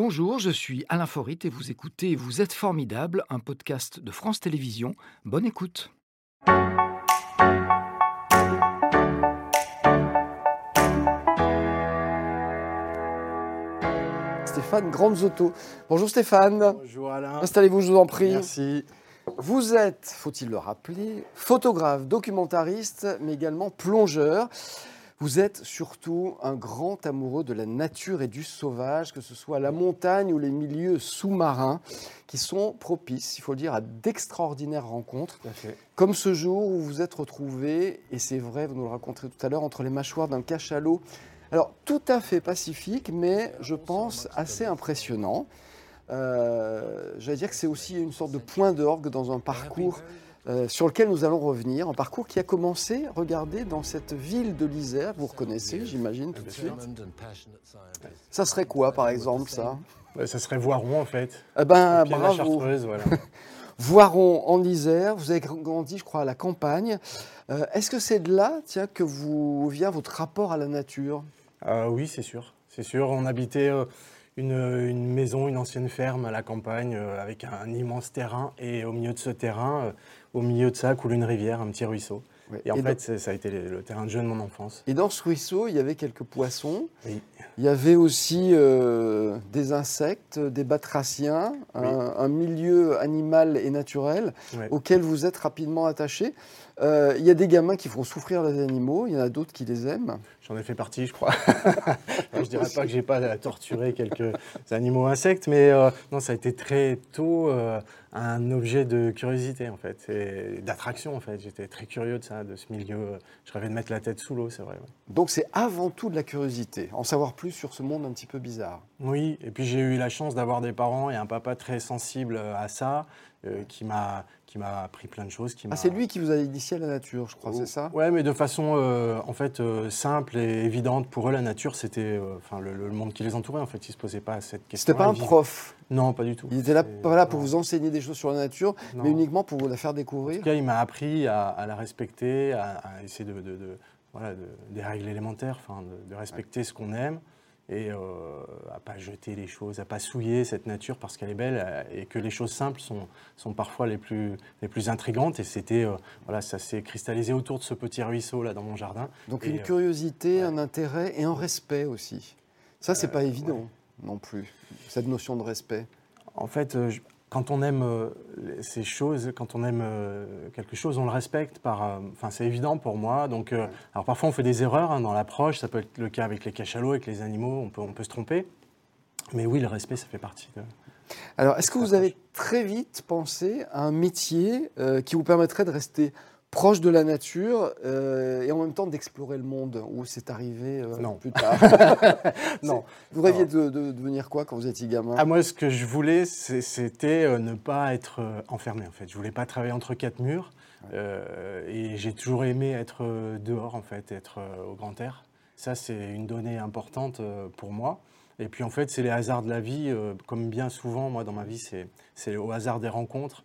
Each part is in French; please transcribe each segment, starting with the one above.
Bonjour, je suis Alain Forit et vous écoutez Vous êtes formidable, un podcast de France Télévisions. Bonne écoute. Stéphane Grandzotto. Bonjour Stéphane. Bonjour Alain. Installez-vous, je vous en prie. Merci. Vous êtes, faut-il le rappeler, photographe, documentariste, mais également plongeur. Vous êtes surtout un grand amoureux de la nature et du sauvage, que ce soit la montagne ou les milieux sous-marins, qui sont propices, il faut le dire, à d'extraordinaires rencontres. Comme ce jour où vous vous êtes retrouvé, et c'est vrai, vous nous le raconterez tout à l'heure, entre les mâchoires d'un cachalot. Alors, tout à fait pacifique, mais je pense assez impressionnant. Euh, J'allais dire que c'est aussi une sorte de point d'orgue dans un parcours euh, sur lequel nous allons revenir, un parcours qui a commencé, regardez, dans cette ville de l'Isère, vous reconnaissez, j'imagine, tout de suite. Ça serait quoi, par exemple, ça Ça serait Voiron, en fait. Eh ben, bravo. Chartreuse, voilà. Voiron en Isère, vous avez grandi, je crois, à la campagne. Euh, Est-ce que c'est de là, tiens, que vous vient votre rapport à la nature? Euh, oui, c'est sûr. C'est sûr. On habitait euh, une, une maison, une ancienne ferme à la campagne, euh, avec un, immense terrain. Et au milieu de ce terrain, euh, au milieu de ça, coule une rivière, un petit ruisseau. Ouais. Et en Et fait, ça a été le, le terrain de jeu de mon enfance. Et dans ce ruisseau, il y avait quelques poissons. Oui. Il y avait aussi euh, des insectes, des batraciens, un, un milieu animal et naturel Ouais. auquel vous êtes rapidement attaché. Euh, il y a des gamins qui font souffrir les animaux, il y en a d'autres qui les aiment. J'en ai fait partie, je crois. Alors, je dirais pas que j'ai pas torturé quelques animaux insectes, mais euh, non, ça a été très tôt un objet de curiosité en fait, et d'attraction en fait. J'étais très curieux de ça, de ce milieu. Je rêvais de mettre la tête sous l'eau, c'est vrai. ouais. Donc c'est avant tout de la curiosité, en savoir plus sur ce monde un petit peu bizarre. Oui, et puis j'ai eu la chance d'avoir des parents et un papa très sensible à ça, euh, qui m'a qui m'a appris plein de choses. Qui Ah, c'est lui qui vous a initié à la nature, je crois, c'est ça? Ouais, mais de façon euh, en fait euh, simple et évidente. Pour eux, la nature, c'était euh, enfin le, le monde qui les entourait. En fait, ils se posaient pas cette question. C'était pas un prof, Non, pas du tout. il était là, pas là pour non. vous enseigner des choses sur la nature, Non. mais uniquement pour vous la faire En découvrir. tout cas, il m'a appris à, à la respecter, à, à essayer de, de- de- voilà, de- des règles élémentaires, enfin, de, de respecter ce qu'on aime et euh, à pas jeter les choses, à pas souiller cette nature parce qu'elle est belle euh, et que les choses simples sont, sont parfois les plus, les plus intrigantes. Et c'était, euh, voilà, ça s'est cristallisé autour de ce petit ruisseau là dans mon jardin. Donc Et, une euh, curiosité, ouais. un intérêt et un respect aussi. Ça, c'est pas évident ouais. non plus, cette notion de respect. En fait, je- quand on aime euh, ces choses, quand on aime euh, quelque chose, on le respecte. Par, euh, enfin, c'est évident pour moi. Donc, alors parfois on fait des erreurs hein, dans l'approche. Ça peut être le cas avec les cachalots, avec les animaux. On peut, on peut se tromper. Mais oui, le respect, ça fait partie. de- Alors, est-ce que vous avez très vite pensé à un métier euh, qui vous permettrait de rester proche de la nature euh, et en même temps d'explorer le monde Ou c'est arrivé euh, Non. plus tard Non. Vous rêviez de, de devenir quoi quand vous étiez gamin Ah, moi, ce que je voulais, c'était euh, ne pas être enfermé. En fait, je voulais pas travailler entre quatre murs. Et j'ai toujours aimé être dehors, en fait, être au grand air. Ça, c'est une donnée importante pour moi. Et puis, en fait, c'est les hasards de la vie. comme bien souvent, moi, dans ma vie, c'est c'est au hasard des rencontres.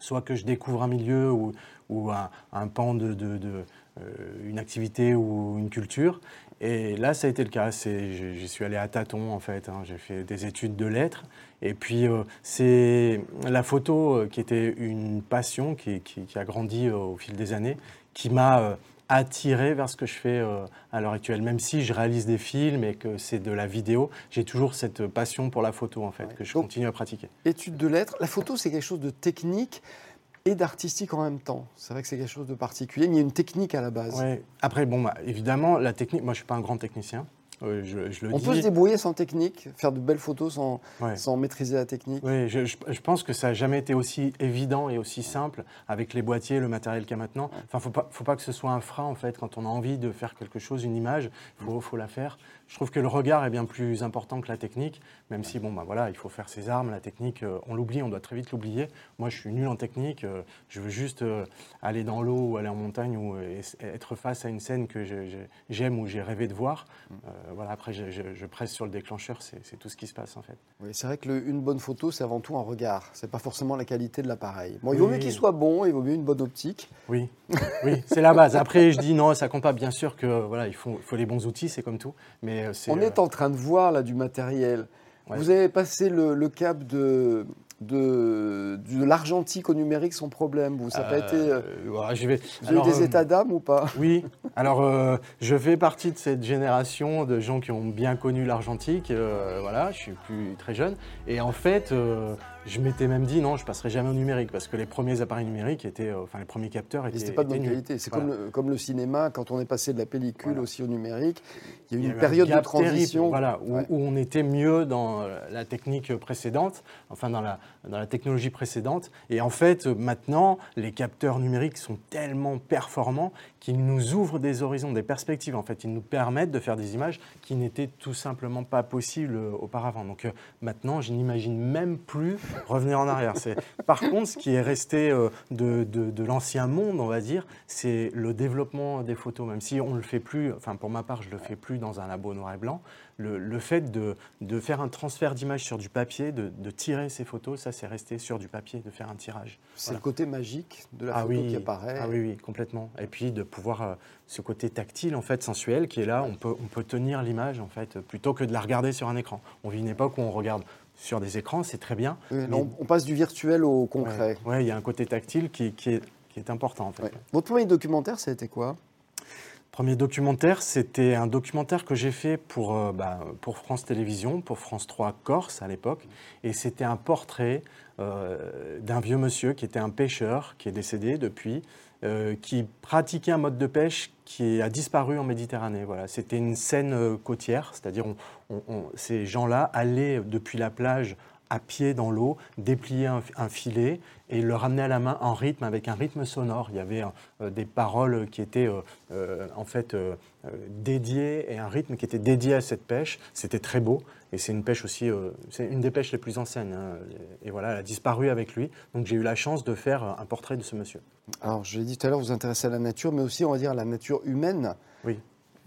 Soit que je découvre un milieu ou, ou un, un pan de, de- de, euh, une activité ou une culture. Et là, ça a été le cas. J'y suis allé à tâtons, en fait. hein. J'ai fait des études de lettres. Et puis, euh, c'est la photo euh, qui était une passion qui, qui- qui a grandi euh, au fil des années, qui m'a euh, attiré vers ce que je fais à l'heure actuelle. Même si je réalise des films et que c'est de la vidéo, j'ai toujours cette passion pour la photo, en fait, Ouais. que je Donc- continue à pratiquer. Études de lettres. La photo, c'est quelque chose de technique et d'artistique en même temps. C'est vrai que c'est quelque chose de particulier, mais il y a une technique à la base. Ouais. Après, bon, bah, évidemment, la technique, moi, je suis pas un grand technicien. euh, je, je le On dis. peut se débrouiller sans technique, faire de belles photos sans, Ouais. sans maîtriser la technique. Oui, je pense que ça n'a jamais été aussi évident et aussi simple avec les boîtiers, le matériel qu'il y a maintenant. Enfin, faut pas, faut pas que ce soit un frein en fait quand on a envie de faire quelque chose, une image, faut, faut la faire. Je trouve que le regard est bien plus important que la technique, même si bon, bah voilà, il faut faire ses armes, la technique, euh, on l'oublie, on doit très vite l'oublier. Moi, je suis nul en technique, euh, je veux juste euh, aller dans l'eau ou aller en montagne ou être face à une scène que j'aime ou j'ai rêvé de voir. Euh, voilà, après, je, je- je presse sur le déclencheur, c'est tout ce qui se passe en fait. Oui, c'est vrai que le- une bonne photo, c'est avant tout un regard. C'est pas forcément la qualité de l'appareil. Bon, il vaut Oui. mieux qu'il soit bon, il vaut mieux une bonne optique. Oui, oui, c'est la base. Après, je dis non, ça compte pas. Bien sûr que voilà, il faut, il faut les bons outils, c'est comme tout. Mais euh, On euh, est en train de voir là du matériel Vous avez passé le, cap de, de, de l'argentique au numérique sans problème. Vous, ça n'a pas été. Euh, je vais... Vous avez des états d'âme ou pas? Oui. Alors, je fais partie de cette génération de gens qui ont bien connu l'argentique. voilà, je suis plus très jeune. Et en fait, je m'étais même dit non, je passerai jamais au numérique parce que les premiers appareils numériques étaient, euh, enfin les premiers capteurs étaient. C'était pas de bonne qualité. C'est comme, le, comme le cinéma, quand on est passé de la pellicule aussi au numérique, il y a eu une période de transition. voilà, où, on était mieux dans la technique précédente, enfin dans la, dans la technologie précédente. Et en fait, maintenant, les capteurs numériques sont tellement performants qu'ils nous ouvrent des horizons, des perspectives. En fait, ils nous permettent de faire des images qui n'étaient tout simplement pas possibles auparavant. Donc euh, maintenant, je n'imagine même plus revenir en arrière. Par contre, ce qui est resté euh, de, de, l'ancien monde, on va dire, c'est le développement des photos. Même si on ne le fait plus, enfin pour ma part, je ne le fais plus dans un labo noir et blanc, le, fait de, de, faire un transfert d'image sur du papier, de, de, tirer ces photos, ça c'est resté sur du papier, de faire un tirage. C'est le côté magique de la ah photo qui apparaît. Ah oui, oui, complètement. Et puis de pouvoir, euh, ce côté tactile, en fait, sensuel, qui est là, on peut, on peut tenir l'image, en fait, plutôt que de la regarder sur un écran. On vit une époque où on regarde sur des écrans, c'est très bien. on, passe du virtuel au concret. Oui, il y a un côté tactile qui, qui, est, qui est, important, en fait. Votre premier documentaire, ça a été quoi? Premier documentaire, c'était un documentaire que j'ai fait pour, euh, bah, France Télévisions, pour France 3 Corse à l'époque. Et c'était un portrait euh, d'un vieux monsieur qui était un pêcheur, qui est décédé depuis, euh, qui pratiquait un mode de pêche qui a disparu en Méditerranée. Voilà. C'était une scène côtière, c'est-à-dire ces gens-là allaient depuis la plage à pied dans l'eau, déplier un, filet et le ramener à la main en rythme, avec un rythme sonore. Il y avait euh, des paroles qui étaient euh, euh, en fait dédiées et un rythme qui était dédié à cette pêche. C'était très beau et c'est une pêche aussi, c'est une des pêches les plus anciennes. Hein. Et voilà, elle a disparu avec lui. Donc j'ai eu la chance de faire un portrait de ce monsieur. Alors je l'ai dit tout à l'heure, vous vous intéressez à la nature, mais aussi on va dire à la nature humaine. Oui.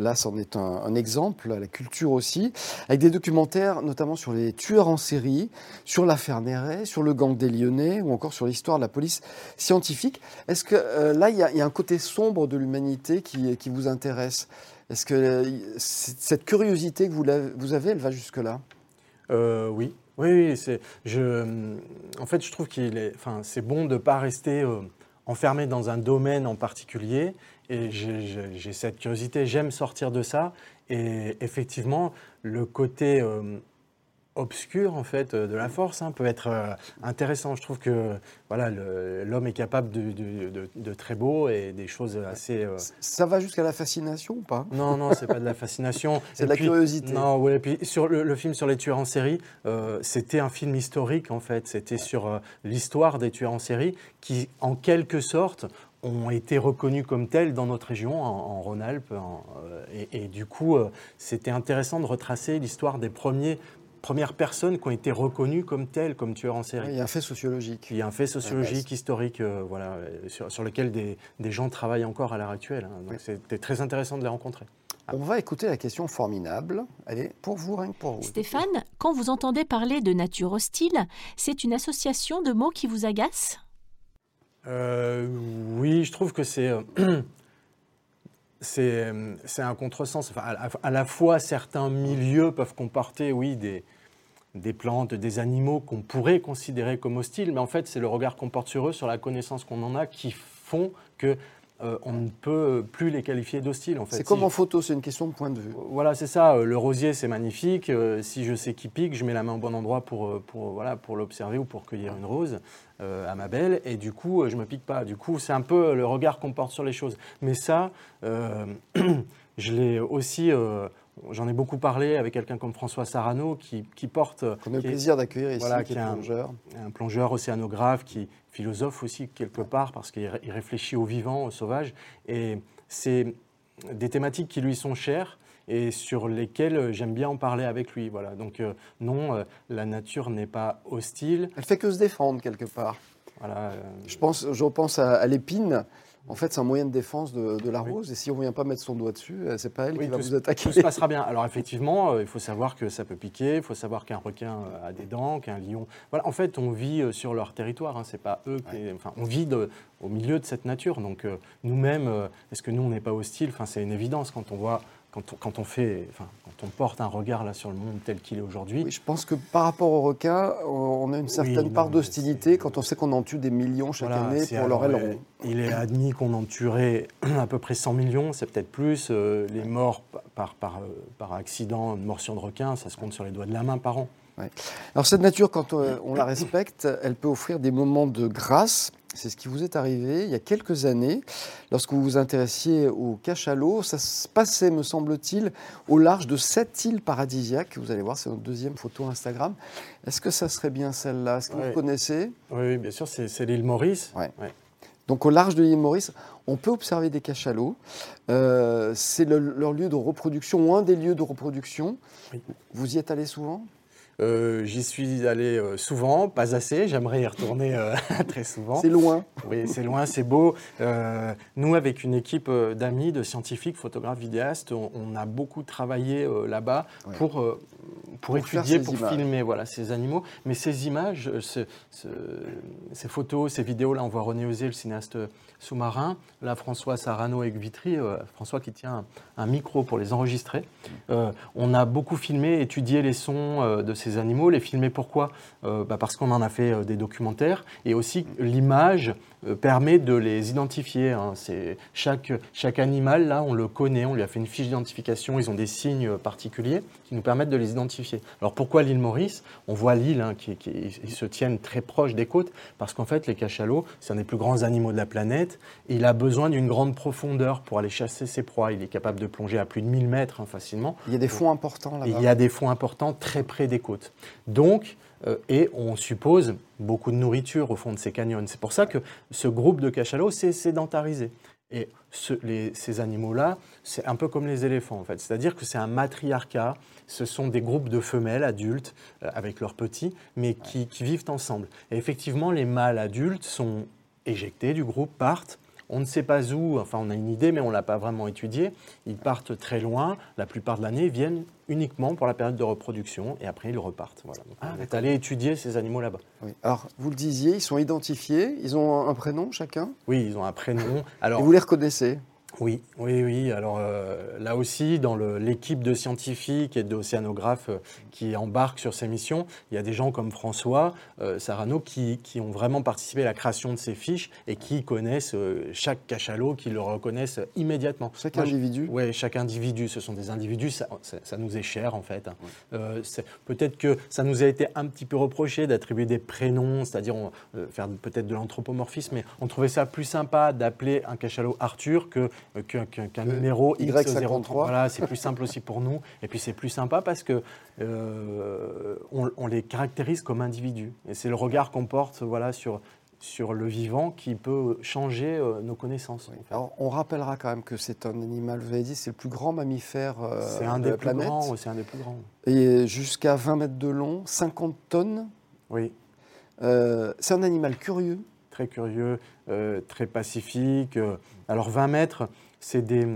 Là, c'en est un, exemple, la culture aussi, avec des documentaires notamment sur les tueurs en série, sur l'affaire Néret, sur le gang des Lyonnais ou encore sur l'histoire de la police scientifique. Est-ce que euh, là, il y, a un côté sombre de l'humanité qui, vous intéresse? Est-ce que euh, cette curiosité que vous, avez, elle va jusque-là? Euh, Oui. Oui, je, en fait, je trouve qu'il est, enfin, c'est bon de ne pas rester enfermé dans un domaine en particulier et j'ai cette curiosité, j'aime sortir de ça. Et effectivement, le côté euh, obscur en fait de la force hein, peut être euh, intéressant. Je trouve que voilà l'homme est capable de, très beau et des choses assez. Euh, ça va jusqu'à la fascination ou pas? Non non c'est pas de la fascination. c'est de la curiosité. Non ouais, et puis sur le, film sur les tueurs en série, c'était un film historique en fait. C'était sur l'histoire des tueurs en série qui en quelque sorte ont été reconnus comme tels dans notre région, en, Rhône-Alpes. Euh, et, du coup, euh, c'était intéressant de retracer l'histoire des premiers premières personnes qui ont été reconnues comme telles, comme tueurs en série. il y a un fait sociologique. Il y a un fait sociologique, historique, euh, voilà, sur, lequel des, gens travaillent encore à l'heure actuelle. Hein. Donc c'était très intéressant de les rencontrer. On va écouter la question formidable. Allez, pour vous, rien que pour vous. Stéphane, quand vous entendez parler de nature hostile, c'est une association de mots qui vous agace? Euh, oui, je trouve que c'est c'est un contresens. Enfin, à, la fois, certains milieux peuvent comporter, oui, des, des plantes, des animaux qu'on pourrait considérer comme hostiles, mais en fait, c'est le regard qu'on porte sur eux, sur la connaissance qu'on en a, qui font que euh, on ne peut plus les qualifier d'hostiles. En fait. C'est comme en photo, c'est une question de point de vue. Voilà, c'est ça. Le rosier, c'est magnifique. si je sais qu'il pique, je mets la main au bon endroit pour, pour, voilà, pour l'observer ou pour cueillir une rose. Euh, à ma belle, et du coup, euh, je me pique pas. Du coup, c'est un peu le regard qu'on porte sur les choses. Mais ça, euh, je l'ai aussi. J'en ai beaucoup parlé avec quelqu'un comme François Sarano qui, porte. Qu'on a le plaisir d'accueillir ici, voilà, qui est un plongeur. Un, plongeur océanographe, qui philosophe aussi quelque part, parce qu'il réfléchit au vivant, au sauvage. Et c'est des thématiques qui lui sont chères et sur lesquels euh, j'aime bien en parler avec lui. Voilà. Donc euh, non, euh, la nature n'est pas hostile. Elle fait que se défendre quelque part. Voilà, je, pense, je repense à, l'épine. En fait, c'est un moyen de défense de, la rose. Et si on ne vient pas mettre son doigt dessus, c'est pas elle qui va vous attaquer. Tout se passera bien. Alors effectivement, il faut savoir que ça peut piquer. Il faut savoir qu'un requin a des dents, qu'un lion. Voilà. En fait, on vit sur leur territoire. Hein. C'est pas eux. Qui... Enfin, on vit au milieu de cette nature. Donc nous-mêmes, est-ce que nous, on n'est pas hostile? Enfin, c'est une évidence quand on voit quand on, quand on fait, enfin, quand on porte un regard là sur le monde tel qu'il est aujourd'hui. Oui, je pense que par rapport aux requins, on a une certaine non, part d'hostilité quand on sait qu'on en tue des millions chaque Voilà, année pour leur aileron. Il est admis qu'on en tuerait à peu près 100 millions, c'est peut-être plus. Euh, les morts pa- par, par, euh, par accident, de morsion de requin, ça se compte sur les doigts de la main par an. Alors cette nature, quand on, on la respecte, elle peut offrir des moments de grâce. C'est ce qui vous est arrivé il y a quelques années, lorsque vous vous intéressiez au cachalot. Ça se passait, me semble-t-il, au large de cette île paradisiaque. Vous allez voir, c'est notre deuxième photo Instagram. Est-ce que ça serait bien celle-là? Est-ce que Ouais. vous connaissez? Oui, oui, bien sûr, c'est c'est l'île Maurice. Ouais. Donc au large de l'île Maurice, on peut observer des cachalots. Euh, c'est le- leur lieu de reproduction ou un des lieux de reproduction. Oui. Vous y êtes allé souvent? Euh, J'y suis allé euh, souvent, pas assez, j'aimerais y retourner euh, très souvent. C'est loin. Oui, c'est loin, c'est beau. Nous, avec une équipe d'amis, de scientifiques, photographes, vidéastes, on, on a beaucoup travaillé là-bas Ouais. pour, pour, étudier, pour images. filmer voilà, ces animaux. Mais ces images, ce- ce- ces photos, ces vidéos, là, on voit René Osé, le cinéaste sous-marin. Là, François Sarano avec Vitry, euh, François qui tient un, un micro pour les enregistrer. On a beaucoup filmé, étudié les sons de ces animaux. Les filmer pourquoi? Euh, bah, Parce qu'on en a fait euh, des documentaires. Et aussi, l'image permet de les identifier. hein. C'est chaque, chaque animal, là, on le connaît, on lui a fait une fiche d'identification, ils ont des signes euh, particuliers qui nous permettent de les identifier. Alors pourquoi l'île Maurice? On voit l'île, hein, qui, qui- ils se tiennent très proches des côtes, parce qu'en fait, les cachalots, c'est un des plus grands animaux de la planète, et il a besoin d'une grande profondeur pour aller chasser ses proies. Il est capable de plonger à plus de 1000 mètres hein, facilement. Il y a des fonds importants là-bas. il y a des fonds importants très près des côtes. Donc, euh, et on suppose beaucoup de nourriture au fond de ces canyons. C'est pour ça que ce groupe de cachalots s'est sédentarisé. Et ce- les- ces animaux-là, c'est un peu comme les éléphants en fait. C'est-à-dire que c'est un matriarcat. Ce sont des groupes de femelles adultes euh, avec leurs petits, mais qui, qui vivent ensemble. Et effectivement, les mâles adultes sont éjectés du groupe, partent. On ne sait pas où, enfin on a une idée, mais on ne l'a pas vraiment étudié. Ils partent très loin, la plupart de l'année, ils viennent uniquement pour la période de reproduction et après ils repartent. Voilà. Donc, on est allé étudier ces animaux là-bas. Oui. Alors, vous le disiez, ils sont identifiés, ils ont un prénom chacun, Oui, ils ont un prénom. Alors, et vous les reconnaissez? Oui, oui, oui. Alors euh, là aussi, dans l'équipe de scientifiques et d'océanographes euh, qui embarquent sur ces missions, il y a des gens comme François euh, Sarano qui, qui ont vraiment participé à la création de ces fiches et qui connaissent chaque cachalot, qui le reconnaissent immédiatement. Chaque Moi, individu? oui, chaque individu, ce sont des individus, ça, ça- ça nous est cher en fait. Peut-être que ça nous a été un petit peu reproché d'attribuer des prénoms, c'est-à-dire faire peut-être de l'anthropomorphisme, mais on trouvait ça plus sympa d'appeler un cachalot Arthur que, qu'un qu'un- qu'un Que numéro Y53. X03. Voilà, c'est plus simple aussi pour nous. Et puis c'est plus sympa parce que euh, on, on les caractérise comme individus. Et c'est le regard qu'on porte voilà, sur, sur le vivant qui peut changer euh, nos connaissances. en fait. Alors, on rappellera quand même que c'est un animal, vous avez dit, c'est le plus grand mammifère euh, C'est un de des la plus planète. grands. C'est un des plus grands. Et jusqu'à 20 mètres de long, 50 tonnes. Oui. Euh, c'est un animal curieux. Très curieux, euh, très pacifique. euh. Alors 20 mètres, c'est des,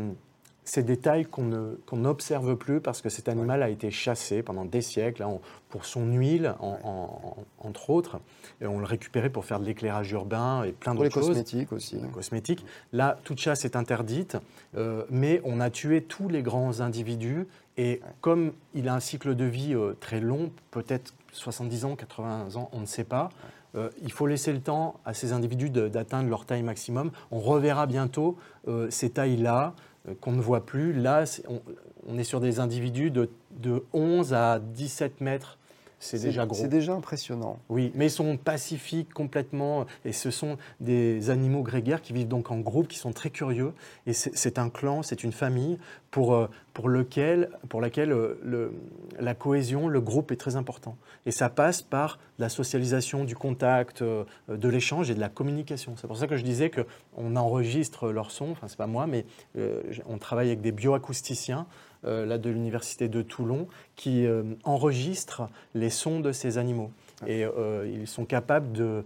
c'est des tailles qu'on n'observe plus parce que cet animal a été chassé pendant des siècles hein, pour son huile, en- en- en- entre autres. Et on le récupérait pour faire de l'éclairage urbain et plein Pour les d'autres choses. cosmétiques aussi. Cosmétiques. Là, toute chasse est interdite, euh, mais on a tué tous les grands individus. Et comme il a un cycle de vie euh, très long, peut-être 70 ans, 80 ans, on ne sait pas, euh, il faut laisser le temps à ces individus d'atteindre leur taille maximum. On reverra bientôt euh, ces tailles-là euh, qu'on ne voit plus. Là, on est sur des individus de, de 11 à 17 mètres. C'est déjà gros. C'est déjà impressionnant. Oui, mais ils sont pacifiques complètement et ce sont des animaux grégaires qui vivent donc en groupe, qui sont très curieux et c'est un clan, c'est une famille pour, euh, pour, lequel, pour laquelle euh, le- la cohésion, le groupe est très important. Et ça passe par la socialisation, du contact, euh, de l'échange et de la communication. C'est pour ça que je disais qu'on enregistre leur son, enfin c'est pas moi, mais on travaille avec des bioacousticiens là de l'université de Toulon qui euh, enregistrent les sons de ces animaux. Et euh, ils sont capables de,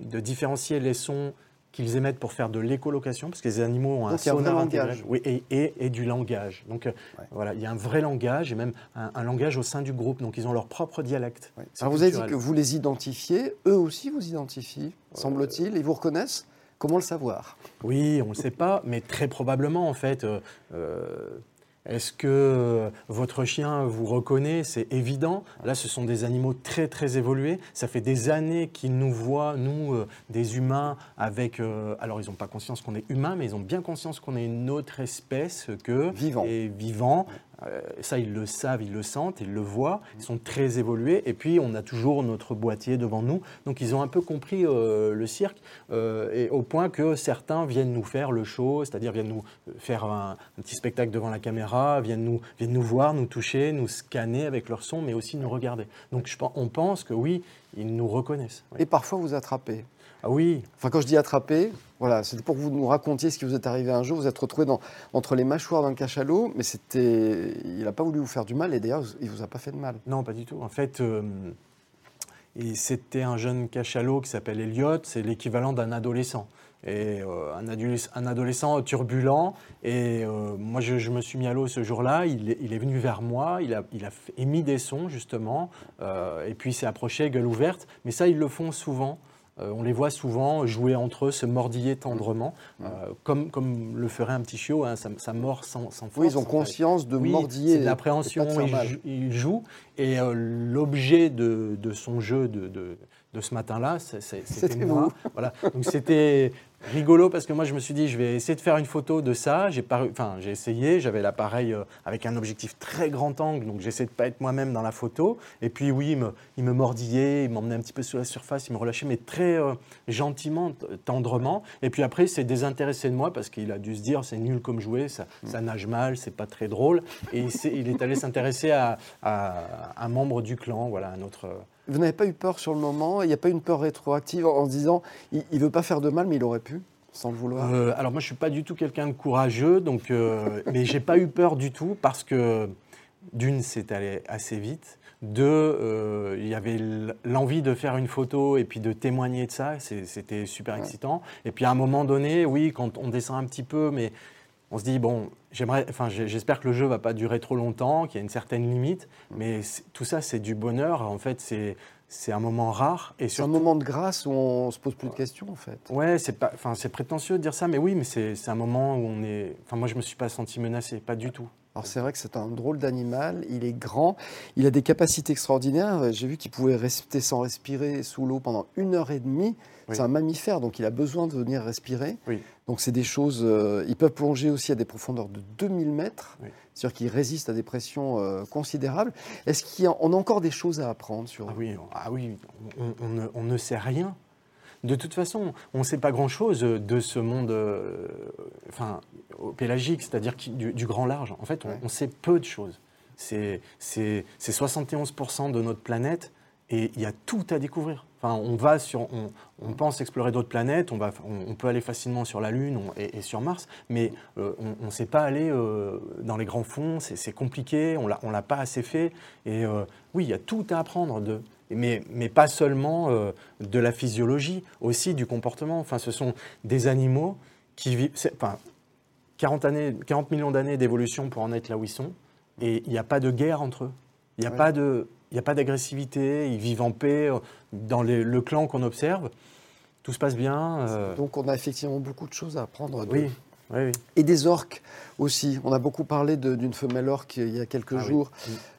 de différencier les sons qu'ils émettent pour faire de l'écolocation, parce que les animaux ont un Donc, un sonar intégré. Oui, et, et- et du langage. Donc euh, Ouais. voilà, il y a un vrai langage et même un, un langage au sein du groupe. Donc ils ont leur propre dialecte. Ouais. Alors, vous avez dit que vous les identifiez. Eux aussi vous identifient, semble-t-il. Ils vous reconnaissent. Comment le savoir? Oui, on ne le sait pas, mais très probablement, en fait, euh, euh, Est-ce que euh, votre chien vous reconnaît? C'est évident. Là, ce sont des animaux très très évolués. Ça fait des années qu'ils nous voient, nous, euh, des humains, avec. euh, alors, ils n'ont pas conscience qu'on est humain, mais ils ont bien conscience qu'on est une autre espèce que Vivant. et vivant. Euh, ça, ils le savent, ils le sentent, ils le voient. Ils sont très évolués. Et puis, on a toujours notre boîtier devant nous. Donc, ils ont un peu compris euh, le cirque, euh, et au point que certains viennent nous faire le show, c'est-à-dire viennent nous faire un, un petit spectacle devant la caméra, viennent nous, viennent nous voir, nous toucher, nous scanner avec leur son, mais aussi nous regarder. Donc, je, on pense que oui, ils nous reconnaissent. Oui. Et parfois, vous attrapez? Ah oui, Enfin, quand je dis attraper, voilà, c'était pour que vous nous racontiez ce qui vous est arrivé un jour. Vous êtes retrouvé dans, entre les mâchoires d'un cachalot, mais c'était, il n'a pas voulu vous faire du mal, et d'ailleurs, il vous a pas fait de mal. Non, pas du tout. En fait, euh, c'était un jeune cachalot qui s'appelle Elliot, c'est l'équivalent d'un adolescent. Et euh, un, adolescent turbulent. Et euh, moi, je, me suis mis à l'eau ce jour-là. Il, est- venu vers moi, il a, il a émis des sons, justement. et puis s'est approché, gueule ouverte. Mais ça, ils le font souvent. Euh, on les voit souvent jouer entre eux, se mordiller tendrement, euh, comme, comme le ferait un petit chiot. hein, ça, ça mord sans, sans force. Oui, ils ont fait. conscience de Oui, mordiller. C'est de l'appréhension, pas de faire il, mal. jou- il joue. Et euh, l'objet de, de son jeu de, de- de ce matin-là, C'était moi. Voilà. Donc c'était rigolo parce que moi, je me suis dit, je vais essayer de faire une photo de ça. J'ai paru- enfin, j'ai essayé, j'avais l'appareil euh, avec un objectif très grand angle, donc j'essaie de pas être moi-même dans la photo. Et puis oui, il me, il me mordillait, il m'emmenait un petit peu sur la surface, il me relâchait, mais très euh, gentiment, t- tendrement. Et puis après, il s'est désintéressé de moi parce qu'il a dû se dire, c'est nul comme jouer, ça, ça nage mal, c'est pas très drôle. Et il est allé s'intéresser à, à un membre du clan, voilà, un autre. Vous n'avez pas eu peur sur le moment Il n'y a pas une peur rétroactive en, se disant, il ne veut pas faire de mal, mais il aurait pu, sans le vouloir Euh, alors moi, je suis pas du tout quelqu'un de courageux, donc, euh, mais j'ai pas eu peur du tout parce que d'une, c'est allé assez vite. Deux, euh, il y avait l'envie de faire une photo et puis de témoigner de ça. C'était super excitant. Et puis à un moment donné, oui, quand on descend un petit peu, mais on se dit bon, j'aimerais, enfin, j'espère que le jeu va pas durer trop longtemps, qu'il y a une certaine limite. Mais tout ça, c'est du bonheur. En fait, c'est c'est un moment rare et C'est un moment de grâce où on se pose plus de questions, en fait. Ouais, c'est pas, enfin, c'est prétentieux de dire ça, mais oui, mais c'est c'est un moment où on est. Enfin, moi, je me suis pas senti menacé, pas du tout. Alors c'est vrai que c'est un drôle d'animal, il est grand, il a des capacités extraordinaires. J'ai vu qu'il pouvait rester sans respirer sous l'eau pendant une heure et demie. Oui. C'est un mammifère, donc il a besoin de venir respirer. Oui. Donc c'est des choses... euh, ils peuvent plonger aussi à des profondeurs de 2000 mètres, Oui. c'est-à-dire qu'ils résistent à des pressions euh, considérables. Est-ce qu'on a encore des choses à apprendre sur Ah oui, ah oui, on, on ne, on ne sait rien. De toute façon, on ne sait pas grand-chose de ce monde, euh, enfin, pélagique, c'est-à-dire du, du grand large. En fait, on, Ouais. on sait peu de choses. C'est c'est- c'est 71% de notre planète et il y a tout à découvrir. Enfin, on va sur, on, on pense explorer d'autres planètes, on, va, on, on peut aller facilement sur la Lune on- et, et sur Mars, mais euh, on ne sait pas aller euh, dans les grands fonds, c'est compliqué, on on l'a pas assez fait. Et euh, oui, il y a tout à apprendre de, mais, mais pas seulement euh, de la physiologie, aussi du comportement. Enfin, ce sont des animaux qui vivent. Enfin, 40, années, 40 millions d'années d'évolution pour en être là où ils sont, et il n'y a pas de guerre entre eux. Il n'y a Ouais. pas de. A pas d'agressivité, ils vivent en paix. euh, Dans les- le clan qu'on observe, tout se passe bien. euh, Donc on a effectivement beaucoup de choses à apprendre. oui, oui, oui. Et des orques aussi. On a beaucoup parlé d'une femelle orque il y a quelques Ah jours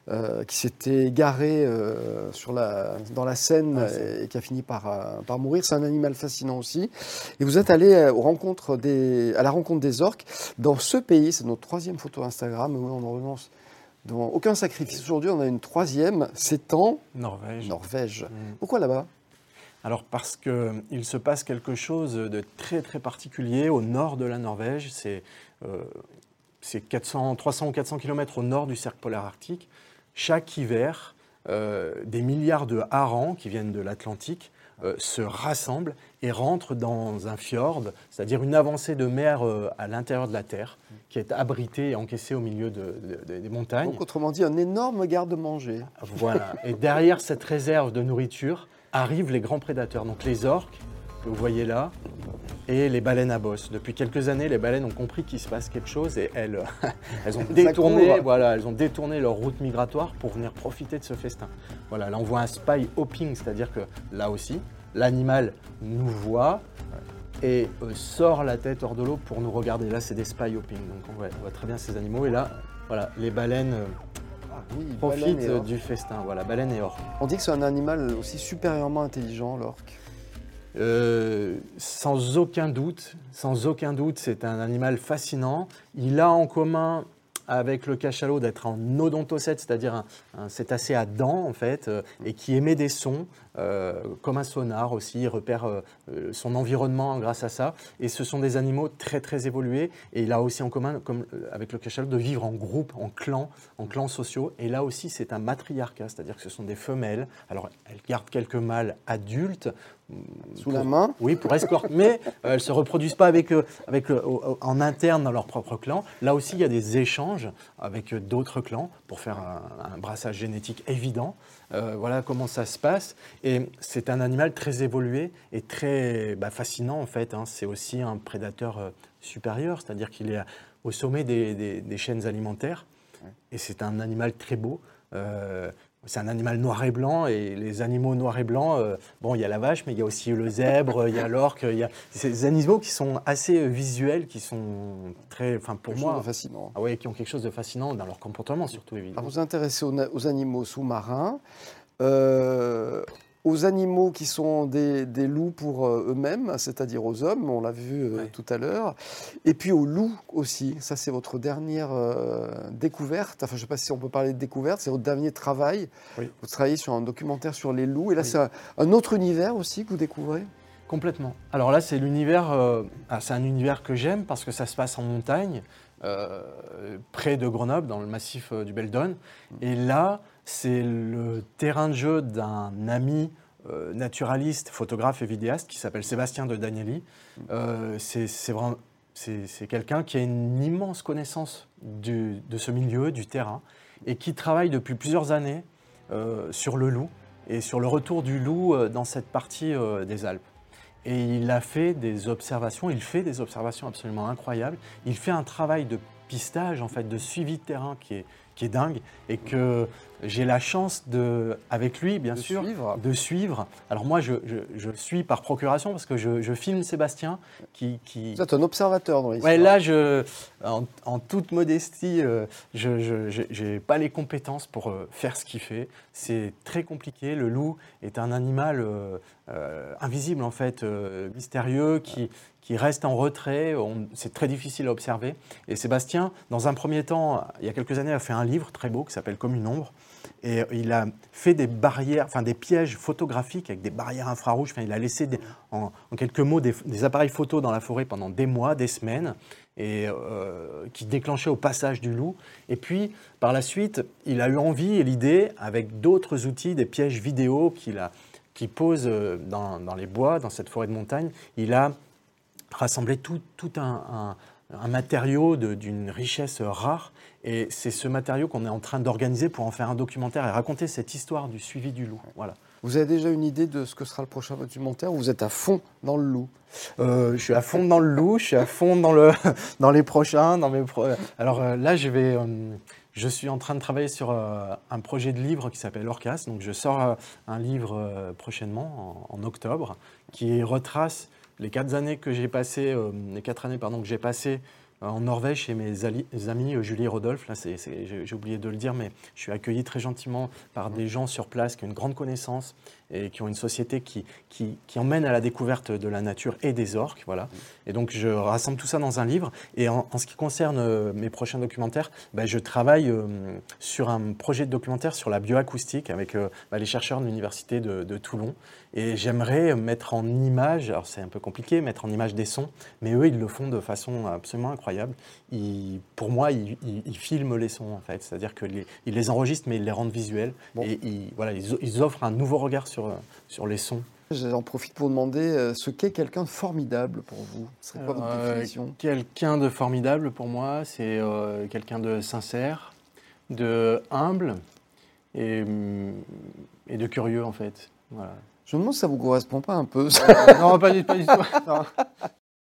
euh, qui s'était garée euh, sur la, dans la Seine Ah, et qui a fini par, euh, par mourir. C'est un animal fascinant aussi. Et vous êtes allé aux rencontres des, à la rencontre des orques dans ce pays. C'est notre troisième photo Instagram. Oui, on en renonce. Dans aucun sacrifice. Aujourd'hui, on a une troisième. C'est en Norvège. Norvège. Mm. Pourquoi là-bas? Alors parce qu'il se passe quelque chose de très très particulier au nord de la Norvège. C'est euh, c'est 400, 300 ou 400 km au nord du cercle polaire arctique. Chaque hiver, euh, des milliards de harengs qui viennent de l'Atlantique euh, se rassemblent et rentrent dans un fjord, c'est-à-dire une avancée de mer euh, à l'intérieur de la Terre, qui est abritée et encaissée au milieu de- de- des montagnes. Donc, autrement dit, un énorme garde-manger. Voilà. Et derrière cette réserve de nourriture arrivent les grands prédateurs, donc les orques, que vous voyez là, et les baleines à bosse. Depuis quelques années, les baleines ont compris qu'il se passe quelque chose et elles, elles ont détourné, court. voilà, elles ont détourné leur route migratoire pour venir profiter de ce festin. Voilà, là on voit un spy hopping, c'est-à-dire que là aussi, l'animal nous voit et euh, sort la tête hors de l'eau pour nous regarder. Là, c'est des spy hopping, donc on voit, on voit très bien ces animaux. Et là, Voilà, les baleines euh, oui, profitent baleine euh, orque. du festin. Voilà, baleines et orques. On dit que c'est un animal aussi supérieurement intelligent, l'orque. Euh, sans aucun doute, sans aucun doute, c'est un animal fascinant. Il a en commun avec le cachalot d'être un odontocète, c'est-à-dire un, un cétacé à dents en fait, euh, et qui émet des sons euh, comme un sonar aussi. Il repère euh, son environnement grâce à ça. Et ce sont des animaux très très évolués. Et il a aussi en commun, comme avec le cachalot, de vivre en groupe, en clans, en clans sociaux. Et là aussi, c'est un matriarcat, c'est-à-dire que ce sont des femelles. Alors, elles gardent quelques mâles adultes. Sous la main Oui, pour escorter, mais euh, elles ne se reproduisent pas avec, euh, avec, euh, en interne dans leur propre clan. Là aussi, il y a des échanges avec d'autres clans pour faire un, un brassage génétique évident. Euh, voilà comment ça se passe. Et c'est un animal très évolué et très bah, fascinant en fait. hein. C'est aussi un prédateur euh, supérieur, c'est-à-dire qu'il est au sommet des, des- des chaînes alimentaires. Et c'est un animal très beau. Euh, c'est un animal noir et blanc, et les animaux noirs et blancs, euh, bon, il y a la vache, mais il y a aussi le zèbre, il y a l'orque, il y a des animaux qui sont assez euh, visuels, qui sont très, enfin pour Quelque chose moi, de fascinant. ah ouais, qui ont quelque chose de fascinant dans leur comportement surtout Alors, évidemment. vous vous intéressez aux animaux sous-marins, euh, aux animaux qui sont des, des loups pour euh, eux-mêmes, c'est-à-dire aux hommes, on l'a vu euh, Ouais. tout à l'heure, et puis aux loups aussi. Ça, c'est votre dernière euh, découverte. Enfin, je ne sais pas si on peut parler de découverte, c'est votre dernier travail. Oui. Vous travaillez sur un documentaire sur les loups, et là, Oui. c'est un, un autre univers aussi que vous découvrez? Complètement. Alors là, c'est l'univers, euh, ah, c'est un univers que j'aime parce que ça se passe en montagne, euh, près de Grenoble, dans le massif du Beldon. Et là, c'est le terrain de jeu d'un ami euh, naturaliste, photographe et vidéaste qui s'appelle Sébastien de Danieli. Euh, c'est quelqu'un qui a une immense connaissance de ce milieu, du terrain, et qui travaille depuis plusieurs années euh, sur le loup et sur le retour du loup euh, dans cette partie des Alpes. Et il a fait des observations, il fait des observations absolument incroyables. Il fait un travail de pistage, en fait, de suivi de terrain qui est, qui est dingue et que j'ai la chance de, avec lui, bien De sûr, suivre. de suivre. Alors moi, je, je- je suis par procuration parce que je, je filme Sébastien qui, qui, Vous êtes un observateur dans l'histoire. Ouais, là, je, en, en toute modestie, euh, je n'ai pas les compétences pour euh, faire ce qu'il fait. C'est très compliqué. Le loup est un animal euh, invisible, en fait, mystérieux, qui, qui reste en retrait. C'est très difficile à observer. Et Sébastien, dans un premier temps, il y a quelques années, a fait un livre très beau qui s'appelle Comme une ombre. Et il a fait des barrières, enfin des pièges photographiques avec des barrières infrarouges. Enfin, il a laissé en, quelques mots des, appareils photo dans la forêt pendant des mois, des semaines, et euh, qui déclenchaient au passage du loup. Et puis, par la suite, il a eu envie et l'idée, avec d'autres outils, des pièges vidéo qu'il a, qu'il pose euh, dans, les bois, dans cette forêt de montagne, il a rassemblé tout, un, matériau d'une richesse rare. Et c'est ce matériau qu'on est en train d'organiser pour en faire un documentaire et raconter cette histoire du suivi du loup. Voilà. Vous avez déjà une idée de ce que sera le prochain documentaire ou vous êtes à fond dans le loup? Euh, je suis à fond dans le loup, je suis à fond dans, le, dans les prochains. Dans mes pro- Alors euh, là, je, vais, euh, je suis en train de travailler sur un projet de livre qui s'appelle Orcas. Donc je sors un livre prochainement, en, en octobre, qui retrace les quatre années que j'ai passées, les quatre années pardon, que j'ai passées en Norvège chez mes amis euh, Julie et Rodolphe. Là, j'ai j'ai oublié de le dire, mais je suis accueilli très gentiment par des gens sur place qui ont une grande connaissance et qui ont une société qui, qui, qui emmène à la découverte de la nature et des orques. Voilà. Et donc, je rassemble tout ça dans un livre. Et en, en ce qui concerne euh, mes prochains documentaires, ben, je travaille euh, sur un projet de documentaire sur la bioacoustique avec euh, ben, les chercheurs de l'Université de, de Toulon. Et j'aimerais mettre en image, alors c'est un peu compliqué, mettre en image des sons, mais eux, ils le font de façon absolument incroyable. Ils- pour moi, ils, ils- ils filment les sons, en fait. C'est-à-dire qu'ils les, enregistrent, mais ils les rendent visuels. Bon. Et ils, voilà, ils, ils offrent un nouveau regard sur, euh, sur les sons. J'en profite pour demander euh, ce qu'est quelqu'un de formidable pour vous? Quoi votre Euh, définition? Quelqu'un de formidable pour moi, c'est quelqu'un de sincère, de humble et, et de curieux en fait. Voilà. Je me demande si ça vous correspond pas un peu. non, pas du, pas du tout. Non.